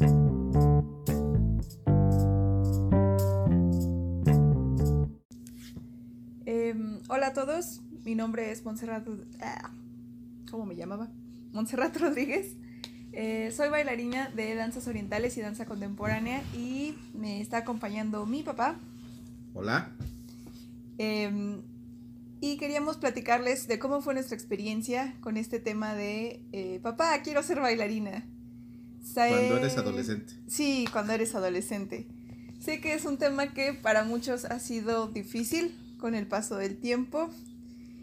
Em, hola a todos, mi nombre es Montserrat. ah, ¿Cómo me llamaba? Montserrat Rodríguez. Eh, soy bailarina de danzas orientales y danza contemporánea y me está acompañando mi papá. Hola. Em, y queríamos platicarles de cómo fue nuestra experiencia con este tema de eh, papá, quiero ser bailarina. Cuando eres adolescente. Sí, cuando eres adolescente. Sé que es un tema que para muchos ha sido difícil con el paso del tiempo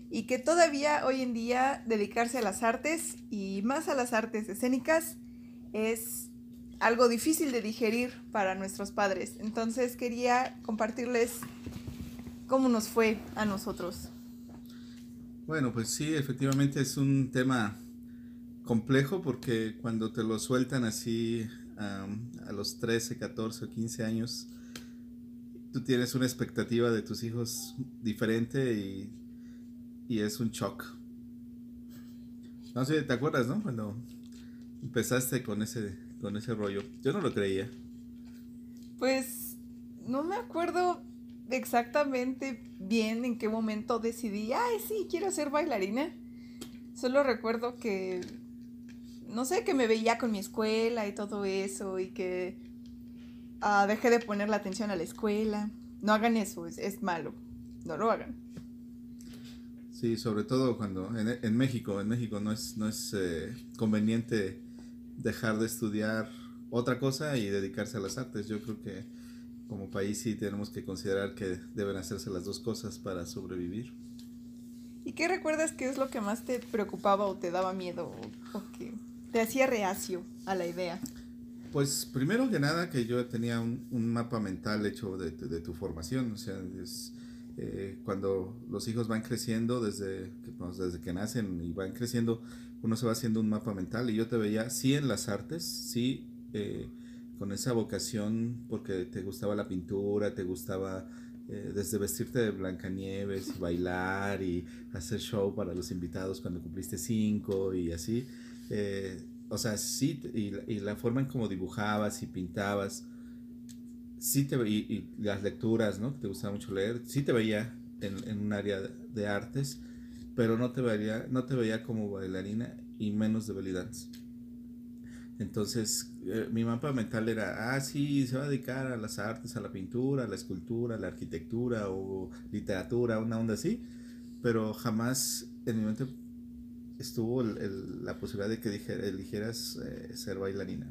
y que todavía hoy en día dedicarse a las artes y más a las artes escénicas es algo difícil de digerir para nuestros padres. Entonces quería compartirles cómo nos fue a nosotros. Bueno, pues sí, efectivamente es un tema complejo porque cuando te lo sueltan así a los 13, 14 o 15 años, tú tienes una expectativa de tus hijos diferente y, y es un shock. No sé, ¿te acuerdas, no? Cuando empezaste con ese, con ese rollo. Yo no lo creía. Pues no me acuerdo exactamente bien en qué momento decidí, ay, sí, quiero ser bailarina. Solo recuerdo que, no sé, que me veía con mi escuela y todo eso y que ah, dejé de poner la atención a la escuela. No hagan eso, es, es malo. No lo hagan. Sí, sobre todo cuando en, en México, en México no es, no es eh, conveniente dejar de estudiar otra cosa y dedicarse a las artes. Yo creo que como país sí tenemos que considerar que deben hacerse las dos cosas para sobrevivir. ¿Y qué recuerdas que es lo que más te preocupaba o te daba miedo o, o que te hacía reacio a la idea? Pues primero que nada que yo tenía un, mapa mental hecho de, tu- formación, o sea, eh, cuando los hijos van creciendo desde pues, desde que nacen y van creciendo, uno se va haciendo un mapa mental y yo te veía sí en las artes, sí eh, con esa vocación porque te gustaba la pintura, te gustaba eh, desde vestirte de Blancanieves bailar y hacer show para los invitados cuando cumpliste cinco y así. Eh, o sea, sí, y, y la forma en cómo dibujabas y pintabas, sí te y, y las lecturas, ¿no? Que te gustaba mucho leer, sí te veía en, en un área de, de artes, pero no te veía, no te veía como bailarina y menos de belly dance. Entonces, eh, mi mapa mental era, ah, sí, se va a dedicar a las artes, a la pintura, a la escultura, a la arquitectura o literatura, una onda así, pero jamás en mi mente estuvo el- el- la posibilidad de que dije- eligieras eh, ser bailarina.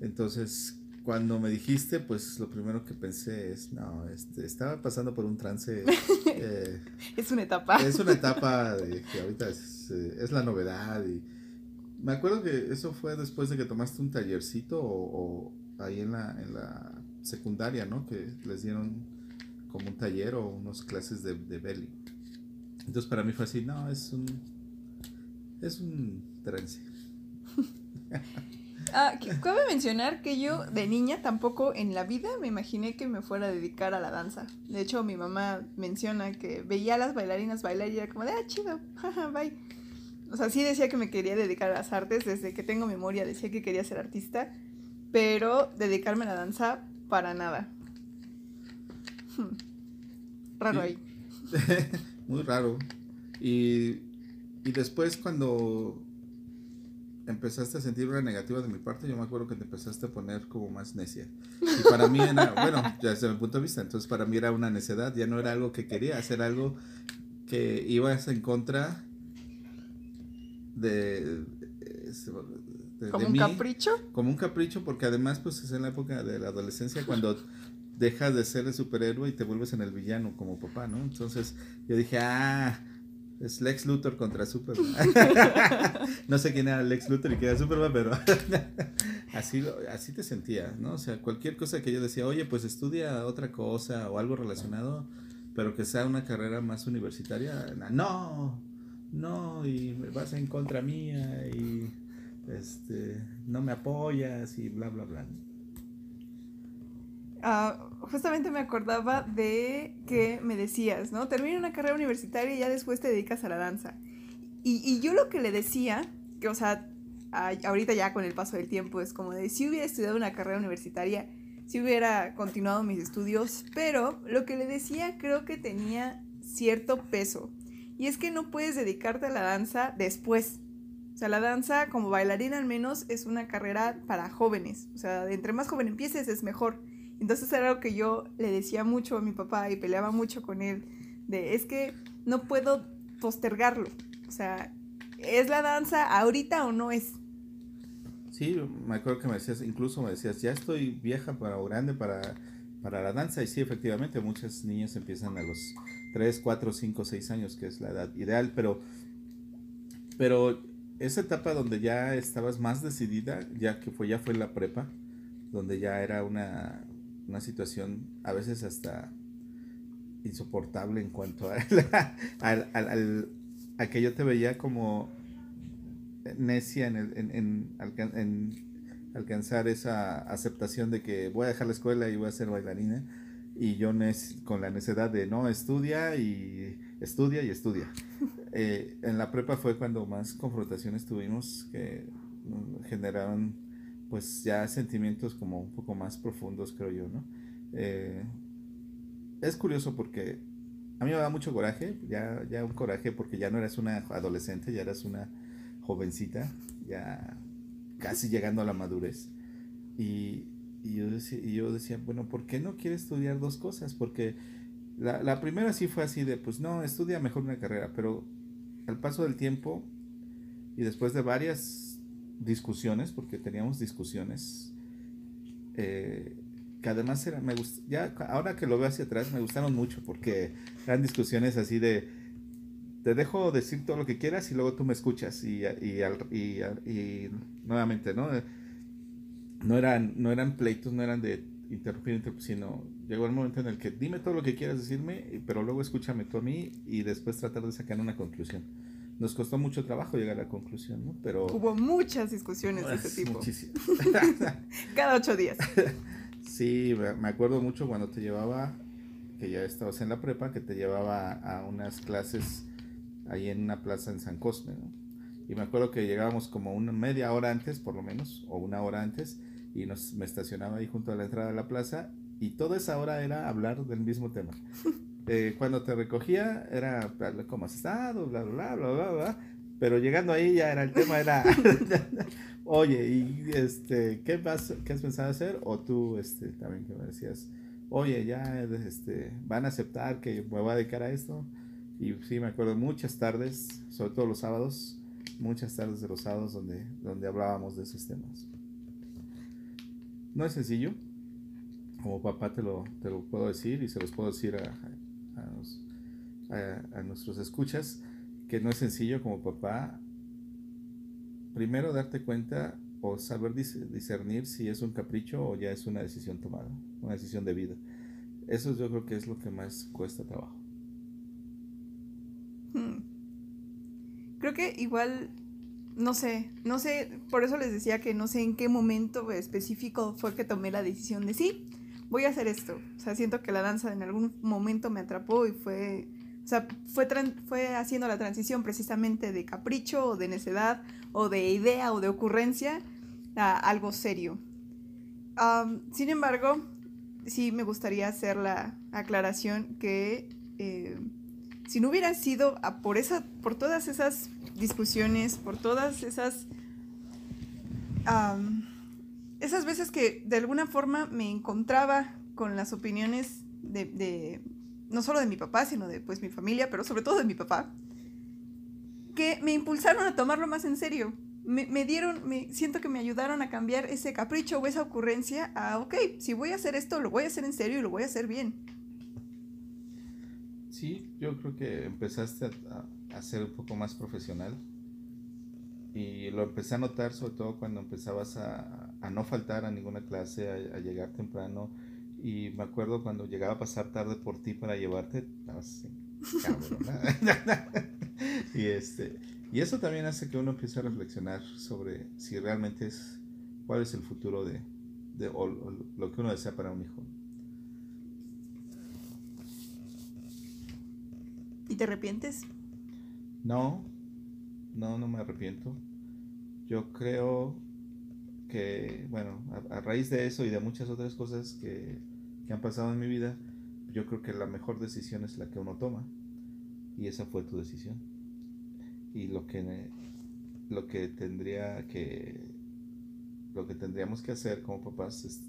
Entonces, cuando me dijiste, pues lo primero que pensé es, no, este, estaba pasando por un trance. eh, Es una etapa. es una etapa de que ahorita es, eh, es la novedad. Y me acuerdo que eso fue después de que tomaste un tallercito o, o ahí en la, en la secundaria, ¿no? Que les dieron como un taller o unas clases de, de belly. Entonces para mí fue así, no, es un, es un trance. Ah, cabe mencionar que yo de niña tampoco en la vida me imaginé que me fuera a dedicar a la danza. De hecho, mi mamá menciona que veía a las bailarinas bailar y era como de, ah, chido, jaja, bye. O sea, sí decía que me quería dedicar a las artes, desde que tengo memoria decía que quería ser artista, pero dedicarme a la danza, para nada. Hmm. Raro Sí. ahí. Muy raro. Y, y después cuando empezaste a sentir una negativa de mi parte, yo me acuerdo que te empezaste a poner como más necia. Y para mí era, bueno, ya desde mi punto de vista, entonces para mí era una necedad, ya no era algo que quería, hacer algo que ibas en contra de... Como un mí, capricho. como un capricho, porque además pues es en la época de la adolescencia cuando dejas de ser el superhéroe y te vuelves en el villano como papá, ¿no? Entonces yo dije, ah, es Lex Luthor contra Superman. no sé quién era Lex Luthor y quién era Superman, pero así, lo- así te sentía, ¿no? O sea, cualquier cosa que yo decía, oye, pues estudia otra cosa o algo relacionado, pero que sea una carrera más universitaria, no, no, y me vas en contra mía y este, no me apoyas y bla, bla, bla. Ah, justamente me acordaba de que me decías, ¿no? Termina una carrera universitaria y ya después te dedicas a la danza. Y, y yo lo que le decía, que o sea, ahorita ya con el paso del tiempo es como de si hubiera estudiado una carrera universitaria, si hubiera continuado mis estudios, pero lo que le decía creo que tenía cierto peso. Y es que no puedes dedicarte a la danza después. O sea, la danza como bailarina al menos es una carrera para jóvenes. O sea, entre más joven empieces es mejor. Entonces era algo que yo le decía mucho a mi papá y peleaba mucho con él. De, es que no puedo postergarlo. O sea, ¿es la danza ahorita o no es? Sí, me acuerdo que me decías, incluso me decías, ya estoy vieja o grande para, para la danza. Y sí, efectivamente, muchas niñas empiezan a los 3, 4, 5, 6 años, que es la edad ideal. Pero, pero esa etapa donde ya estabas más decidida, ya que fue, ya fue la prepa, donde ya era una, una situación a veces hasta insoportable en cuanto a, al, al, a que yo te veía como necia en, en, en, alcanzar esa aceptación de que voy a dejar la escuela y voy a ser bailarina y yo con la necesidad de no estudia y estudia y estudia. Eh, en la prepa fue cuando más confrontaciones tuvimos que generaron pues ya sentimientos como un poco más profundos creo yo, ¿no? Eh, es curioso porque a mí me da mucho coraje, ya, ya un coraje porque ya no eras una adolescente, ya eras una jovencita, ya casi llegando a la madurez. Y, yo, decía, y yo decía, bueno, ¿por qué no quieres estudiar dos cosas? Porque la, la primera sí fue así de, pues no, estudia mejor una carrera, pero al paso del tiempo y después de varias discusiones, porque teníamos discusiones, eh, que además era, me gust, ya ahora que lo veo hacia atrás me gustaron mucho porque eran discusiones así de te dejo decir todo lo que quieras y luego tú me escuchas y, y, y, y nuevamente, ¿no? No eran, no eran pleitos, no eran de interrumpir, sino llegó el momento en el que dime todo lo que quieras decirme, pero luego escúchame tú a mí y después tratar de sacar una conclusión. Nos costó mucho trabajo llegar a la conclusión, ¿no? Pero... Hubo muchas discusiones de ese tipo. Cada ocho días. Sí, me acuerdo mucho cuando te llevaba, que ya estabas en la prepa, que te llevaba a unas clases ahí en una plaza en San Cosme, ¿no? Y me acuerdo que llegábamos como una media hora antes, por lo menos, o una hora antes, y nos, me estacionaba ahí junto a la entrada de la plaza, y toda esa hora era hablar del mismo tema. Eh, cuando te recogía era cómo has estado, bla, bla, bla, bla, bla, pero llegando ahí ya era el tema, era, oye, y este, ¿qué, vas, ¿qué has pensado hacer? O tú, este, también que me decías, oye, ya, este, van a aceptar que me voy a dedicar a esto. Y sí, me acuerdo muchas tardes, sobre todo los sábados, muchas tardes de los sábados donde, donde hablábamos de esos temas. No es sencillo, como papá te lo, te lo puedo decir y se los puedo decir a, a, a nuestros escuchas, que no es sencillo como papá, primero darte cuenta o saber discernir si es un capricho o ya es una decisión tomada, una decisión de vida. Eso yo creo que es lo que más cuesta trabajo. Hmm. Creo que igual, no sé, no sé, por eso les decía que no sé en qué momento específico fue que tomé la decisión de sí, voy a hacer esto. O sea, siento que la danza en algún momento me atrapó y fue o sea, fue, fue haciendo la transición precisamente de capricho o de necedad o de idea o de ocurrencia a algo serio. sin embargo, sí me gustaría hacer la aclaración que eh, si no hubiera sido por, esa, por todas esas discusiones, por todas esas... esas veces que de alguna forma me encontraba con las opiniones de no solo de mi papá, sino de pues mi familia, pero sobre todo de mi papá, que me impulsaron a tomarlo más en serio. Me, dieron, me, siento que me ayudaron a cambiar ese capricho o esa ocurrencia a, ok, si voy a hacer esto, lo voy a hacer en serio y lo voy a hacer bien. Sí, yo creo que empezaste a, ser un poco más profesional y lo empecé a notar sobre todo cuando empezabas a, no faltar a ninguna clase, a llegar temprano, y me acuerdo cuando llegaba a pasar tarde por ti para llevarte, y, este, y eso también hace que uno empiece a reflexionar sobre si realmente es, cuál es el futuro de, de lo que uno desea para un hijo. ¿Y te arrepientes? No, no, no me arrepiento. yo creo que, bueno, a, raíz de eso y de muchas otras cosas que, que han pasado en mi vida, yo creo que la mejor decisión es la que uno toma. Y esa fue tu decisión. Y lo que, lo que tendría que, lo que tendríamos que hacer como papás es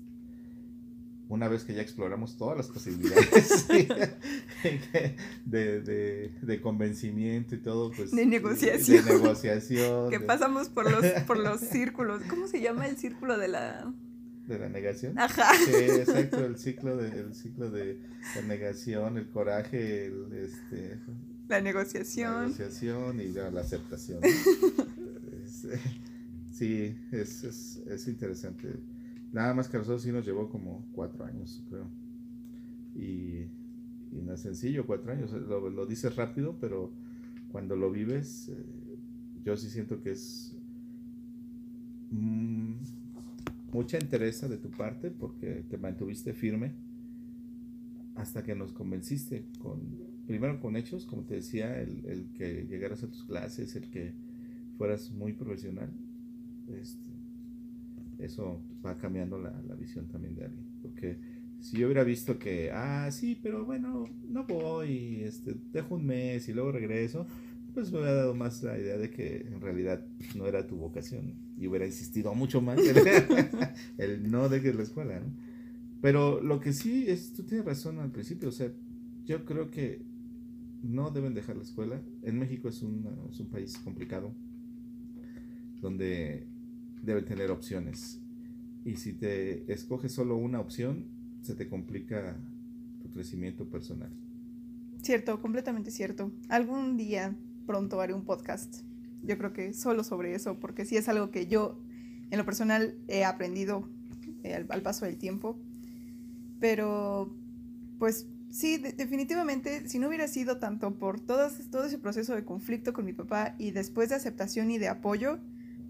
una vez que ya exploramos todas las posibilidades de, de, convencimiento y todo, pues... De negociación. De negociación. que pasamos por los, por los círculos. ¿Cómo se llama el círculo de la... De la negación. Ajá. Sí, exacto, el ciclo de, el ciclo de la negación, el coraje, el, este... La negociación. La negociación y la, aceptación. sí, es, es, es interesante Nada más que a nosotros sí nos llevó como cuatro años, creo. Y, no es sencillo, cuatro años. Lo, lo dices rápido, pero cuando lo vives, eh, yo sí siento que es mm, mucha entereza de tu parte porque te mantuviste firme hasta que nos convenciste con primero con hechos como te decía el, el que llegaras a tus clases el que fueras muy profesional este, eso va cambiando la, visión también de alguien. Porque si yo hubiera visto que, ah, sí, pero bueno, no voy, este, dejo un mes y luego regreso, pues me hubiera dado más la idea de que en realidad no era tu vocación y hubiera insistido mucho más el, no dejes la escuela. Pero lo que sí es, tú tienes razón al principio, o sea, yo creo que no deben dejar la escuela. En México es un, es un país complicado, donde debe tener opciones. Y si te escoges solo una opción, se te complica tu crecimiento personal. Cierto, completamente cierto. Algún día pronto haré un podcast. Yo creo que solo sobre eso, porque sí es algo que yo en lo personal he aprendido eh, al, paso del tiempo. Pero, pues sí, definitivamente, si no hubiera sido tanto por todo ese proceso de conflicto con mi papá y después de aceptación y de apoyo,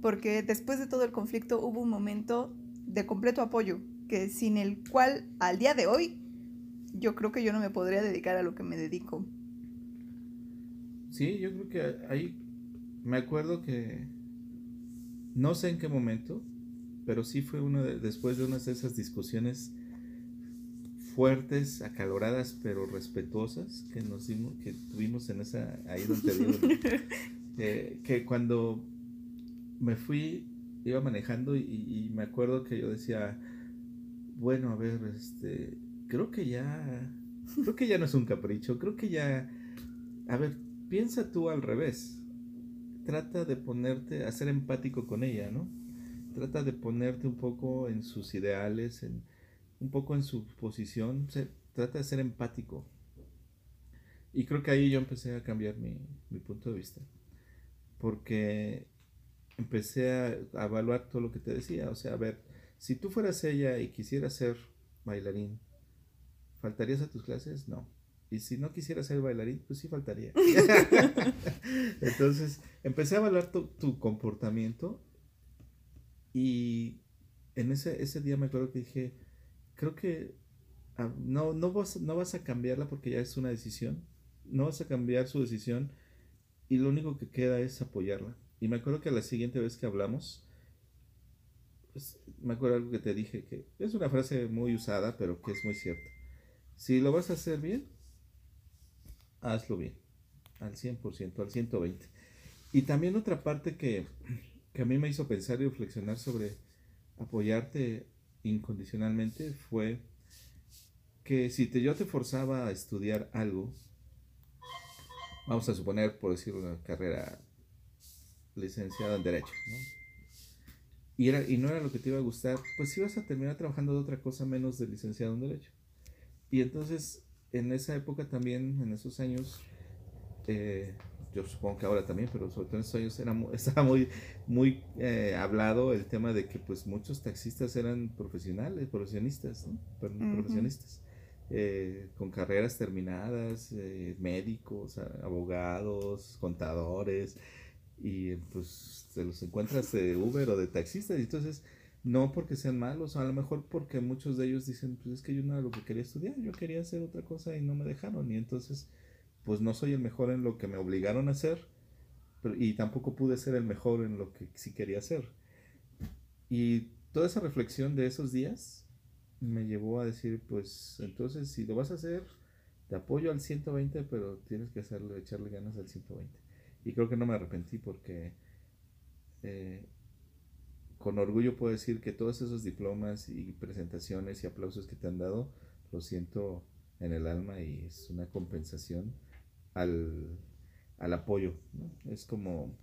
porque después de todo el conflicto hubo un momento de completo apoyo, que sin el cual al día de hoy yo creo que yo no me podría dedicar a lo que me dedico. Sí, yo creo que ahí me acuerdo que no sé en qué momento, pero sí fue uno de, después de unas de esas discusiones fuertes, acaloradas, pero respetuosas que nos dimos, que tuvimos en esa ahí donde digo, eh, que cuando me fui, iba manejando y, me acuerdo que yo decía, bueno, a ver, este, creo que ya, creo que ya no es un capricho, creo que ya, a ver, piensa tú al revés, trata de ponerte, a ser empático con ella, ¿no? Trata de ponerte un poco en sus ideales, en, un poco en su posición, trata de ser empático. Y creo que ahí yo empecé a cambiar mi, mi punto de vista. Porque empecé a, evaluar todo lo que te decía. O sea, a ver, si tú fueras ella y quisieras ser bailarín, ¿faltarías a tus clases? No. Y si no quisieras ser bailarín, pues sí faltaría. Entonces, empecé a evaluar tu, comportamiento y en ese, ese día me acuerdo que dije, creo que ah, no, no, vas, no vas a cambiarla porque ya es una decisión. No vas a cambiar su decisión y lo único que queda es apoyarla. Y me acuerdo que la siguiente vez que hablamos, pues, me acuerdo algo que te dije, que es una frase muy usada, pero que es muy cierta. Si lo vas a hacer bien, hazlo bien, al 100%, al 120%. Y también otra parte que, que a mí me hizo pensar y reflexionar sobre apoyarte incondicionalmente fue que si te, yo te forzaba a estudiar algo, vamos a suponer, por decir una carrera licenciado en Derecho, ¿no? Y, era, y no era lo que te iba a gustar, pues ibas a terminar trabajando de otra cosa menos de licenciado en Derecho. Y entonces, en esa época también, en esos años, eh, yo supongo que ahora también, pero sobre todo en esos años era, estaba muy, muy eh, hablado el tema de que pues muchos taxistas eran profesionales, profesionistas, ¿no? profesionistas. Eh, con carreras terminadas, médicos, abogados, contadores, y pues te los encuentras de Uber o de taxistas y entonces no porque sean malos, a lo mejor porque muchos de ellos dicen, pues es que yo no era lo que quería estudiar, yo quería hacer otra cosa y no me dejaron y entonces pues no soy el mejor en lo que me obligaron a hacer, y tampoco pude ser el mejor en lo que sí quería hacer. Y toda esa reflexión de esos días me llevó a decir, pues entonces si lo vas a hacer, te apoyo al 120, pero tienes que hacerle, echarle ganas al 120. Y creo que no me arrepentí porque eh, con orgullo puedo decir que todos esos diplomas y presentaciones y aplausos que te han dado, lo siento en el alma y es una compensación al, al apoyo. Es como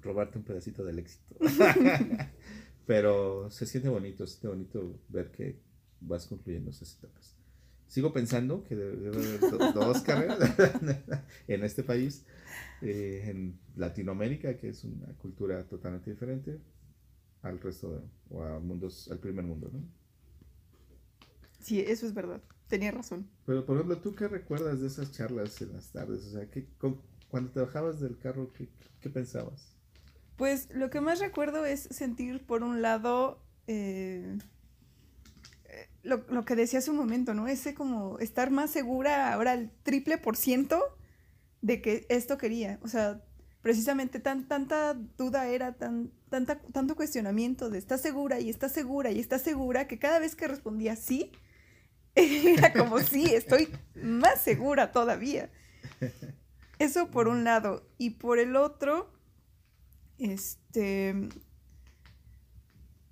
robarte un pedacito del éxito. Pero se siente bonito, se siente bonito ver que vas concluyendo esas etapas. Sigo pensando que debe, haber dos carreras en este país, eh, en Latinoamérica, que es una cultura totalmente diferente al resto de, o a mundos, al primer mundo, ¿no? Sí, eso es verdad. Tenía razón. Pero, por ejemplo, ¿tú qué recuerdas de esas charlas en las tardes? O sea, ¿qué, cuando te bajabas del carro, ¿qué, qué pensabas? Pues lo que más recuerdo es sentir, por un lado, eh, lo, lo, que decía hace un momento, ¿no? Ese como estar más segura ahora el triple por ciento de que esto quería. O sea, precisamente tan, tanta duda era, tan, tanta, tanto cuestionamiento de estás segura y estás segura y estás segura que cada vez que respondía sí, era como sí, estoy más segura todavía. Eso por un lado. Y por el otro, este,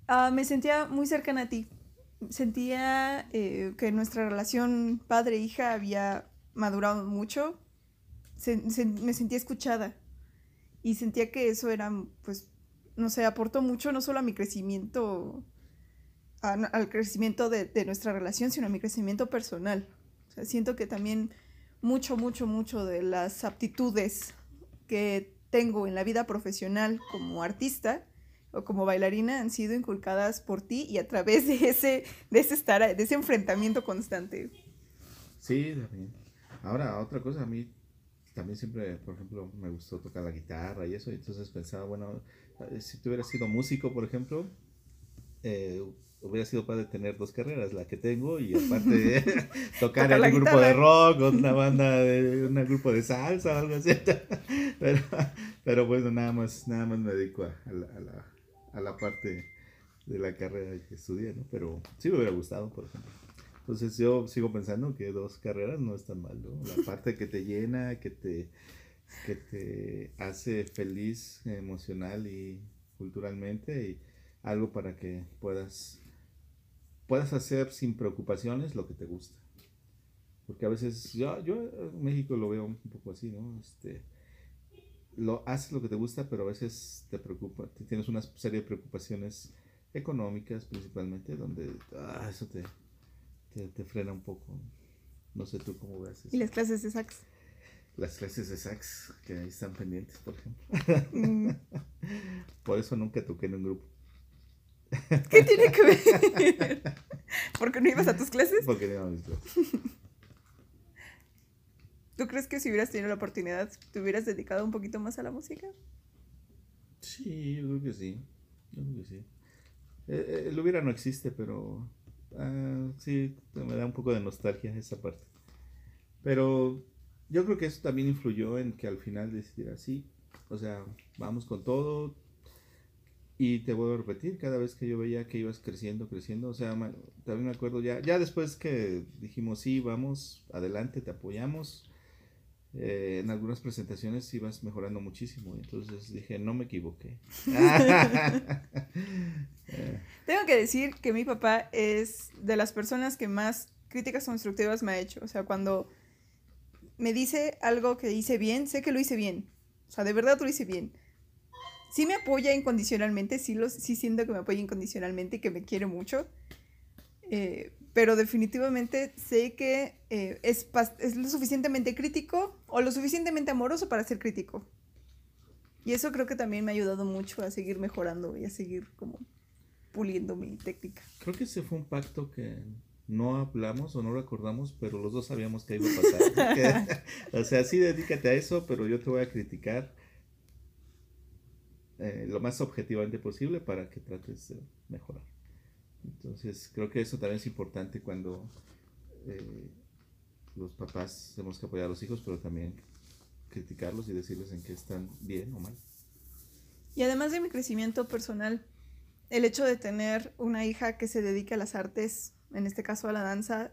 ah, me sentía muy cercana a ti. Sentía eh, que nuestra relación padre-hija había madurado mucho. Me sentía escuchada. Y sentía que eso era, pues, no sé, aportó mucho no solo a mi crecimiento, al crecimiento de, de, nuestra relación, sino a mi crecimiento personal. O sea, siento que también mucho, mucho, mucho de las aptitudes que tengo en la vida profesional como artista o como bailarina han sido inculcadas por ti y a través de ese, de ese estar, de ese enfrentamiento constante. Sí, también. Ahora, otra cosa, a mí también siempre, por ejemplo, me gustó tocar la guitarra y eso, entonces pensaba, bueno, si tú hubieras sido músico, por ejemplo, eh, hubiera sido padre tener dos carreras, la que tengo y aparte tocar en un grupo de rock o una banda de un grupo de salsa o algo así. Pero, pero bueno, nada más, nada más me dedico a, la, a, la, a la parte de la carrera que estudié, ¿no? Pero sí me hubiera gustado, por ejemplo. Entonces yo sigo pensando que dos carreras no es tan mal, ¿no? La parte que te llena, que te, que te hace feliz emocional y culturalmente y algo para que puedas puedas hacer sin preocupaciones lo que te gusta. Porque a veces, yo, yo en México lo veo un poco así, ¿no? Este, lo haces lo que te gusta, pero a veces te preocupa, tienes una serie de preocupaciones económicas principalmente, donde ah, eso te, te, frena un poco. No sé tú cómo ves eso. ¿Y las clases de sax? Las clases de sax, que ahí están pendientes, por ejemplo. Mm. por eso nunca toqué en un grupo. ¿Qué tiene que ver? ¿Por qué no ibas a tus clases? Porque no iba a mis clases. ¿Tú crees que si hubieras tenido la oportunidad, te hubieras dedicado un poquito más a la música? Sí, yo creo que sí. Yo creo que sí. Eh, eh, el hubiera no existe, pero ah, sí, me da un poco de nostalgia esa parte. Pero yo creo que eso también influyó en que al final decidiera así. O sea, vamos con todo, y te vuelvo a repetir, cada vez que yo veía que ibas creciendo, creciendo, o sea, también me acuerdo ya, ya después que dijimos, sí, vamos, adelante, te apoyamos, eh, en algunas presentaciones ibas mejorando muchísimo, entonces dije, no me equivoqué. Tengo que decir que mi papá es de las personas que más críticas constructivas me ha hecho, o sea, cuando me dice algo que hice bien, sé que lo hice bien, o sea, de verdad lo hice bien sí me apoya incondicionalmente, sí, lo, sí siento que me apoya incondicionalmente y que me quiere mucho. Eh, pero definitivamente sé que eh, es, es lo suficientemente crítico o lo suficientemente amoroso para ser crítico. Y eso creo que también me ha ayudado mucho a seguir mejorando y a seguir como puliendo mi técnica. Creo que ese fue un pacto que no hablamos o no recordamos, pero los dos sabíamos que iba a pasar. o sea, sí, dedícate a eso, pero yo te voy a criticar eh, lo más objetivamente posible para que trates de mejorar. Entonces, creo que eso también es importante cuando eh, los papás tenemos que apoyar a los hijos, pero también criticarlos y decirles en qué están bien o mal. Y además de mi crecimiento personal, el hecho de tener una hija que se dedique a las artes, en este caso a la danza,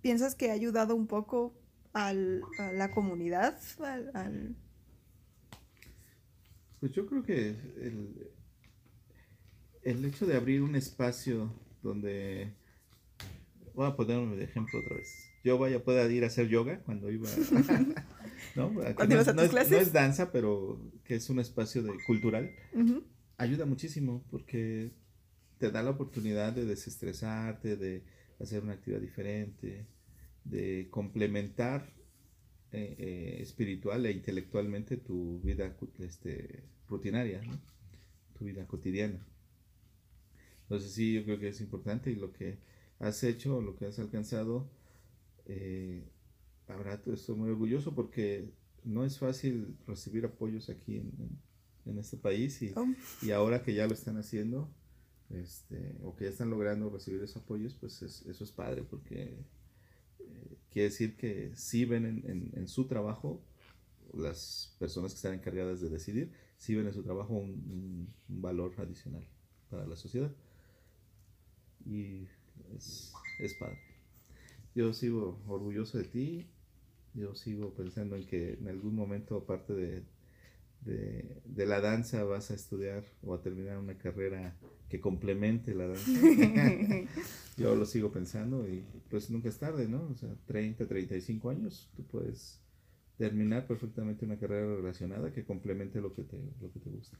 ¿piensas que ha ayudado un poco al, a la comunidad? Al, Pues yo creo que el, el hecho de abrir un espacio donde voy a ponerme de ejemplo otra vez. Yo vaya a poder ir a hacer yoga cuando iba ¿no? ¿Cuando ibas a tus clases? no es danza, pero que es un espacio de, cultural. Ayuda muchísimo porque te da la oportunidad de desestresarte, de hacer una actividad diferente, de complementar eh, eh, espiritual e intelectualmente tu vida este, rutinaria, tu vida cotidiana. Entonces sí, yo creo que es importante y lo que has hecho, lo que has alcanzado, eh, habrá, estoy muy orgulloso porque no es fácil recibir apoyos aquí en, este país y, oh. y, ahora que ya lo están haciendo, este, o que ya están logrando recibir esos apoyos, pues eso es padre porque eh, quiere decir que sí ven en, en, su trabajo, las personas que están encargadas de decidir, sí ven en su trabajo un, un valor adicional para la sociedad. Y es, padre. Yo sigo orgulloso de ti, yo sigo pensando en que en algún momento, aparte de, de, la danza, vas a estudiar o a terminar una carrera que complemente la danza. yo lo sigo pensando y pues nunca es tarde, ¿no? O sea, 30, 35 años, tú puedes terminar perfectamente una carrera relacionada que complemente lo que te, lo que te gusta.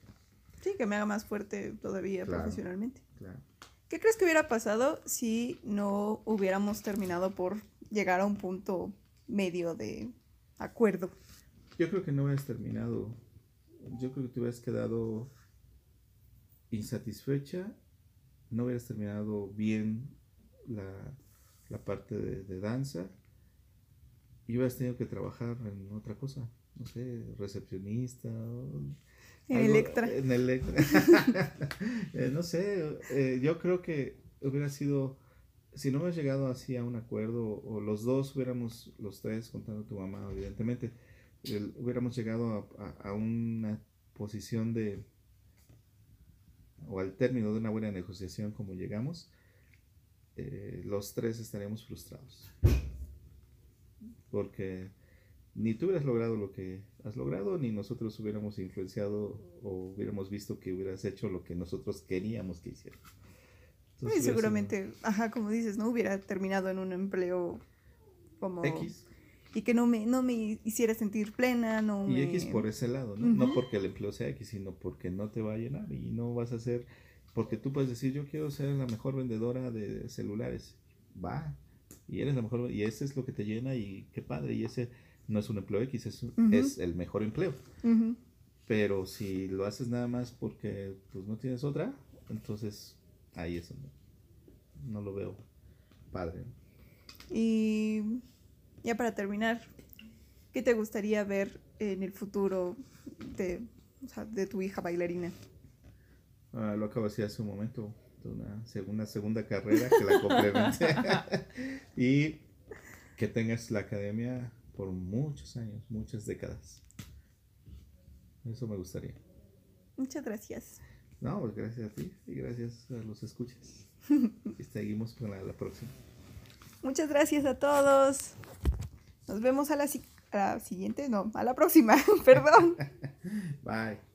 Sí, que me haga más fuerte todavía profesionalmente. Claro. ¿Qué crees que hubiera pasado si no hubiéramos terminado por llegar a un punto medio de acuerdo? Yo creo que no hubieras terminado. Yo creo que te hubieras quedado insatisfecha. No hubieras terminado bien la, parte de, de danza. Y hubieras tenido que trabajar en otra cosa. No sé, recepcionista. En Electra. En Electra. Eh, no sé, eh, yo creo que hubiera sido, si no hubieras llegado así a un acuerdo, o los dos hubiéramos, los tres, contando tu mamá, evidentemente, hubiéramos llegado a, una posición de, o al término de una buena negociación como llegamos, eh, los tres estaríamos frustrados. Porque ni tú hubieras logrado lo que has logrado, ni nosotros hubiéramos influenciado o hubiéramos visto que hubieras hecho lo que nosotros queríamos que hicieras. Sí, seguramente, ajá, como dices, no hubiera terminado en un empleo como X. Y que no me, no me hiciera sentir plena, no Y X por ese lado, ¿no? No porque el empleo sea X, sino porque no te va a llenar y no vas a ser... Porque tú puedes decir, yo quiero ser la mejor vendedora de celulares. Va. Y eres la mejor... Y ese es lo que te llena y qué padre. Y ese no es un empleo X, es, es el mejor empleo. Pero si lo haces nada más porque pues no tienes otra, entonces ahí es donde no lo veo padre. Y ya para terminar, ¿qué te gustaría ver en el futuro de, de tu hija bailarina? Ah, lo acabo de decir hace un momento, de una segunda, segunda carrera que la complemente y que tengas la academia por muchos años, muchas décadas. Eso me gustaría. Muchas gracias. No, pues gracias a ti y gracias a los escuchas. y seguimos con la, próxima. Muchas gracias a todos. Nos vemos a la, a la siguiente, no, a la próxima, perdón. Bye.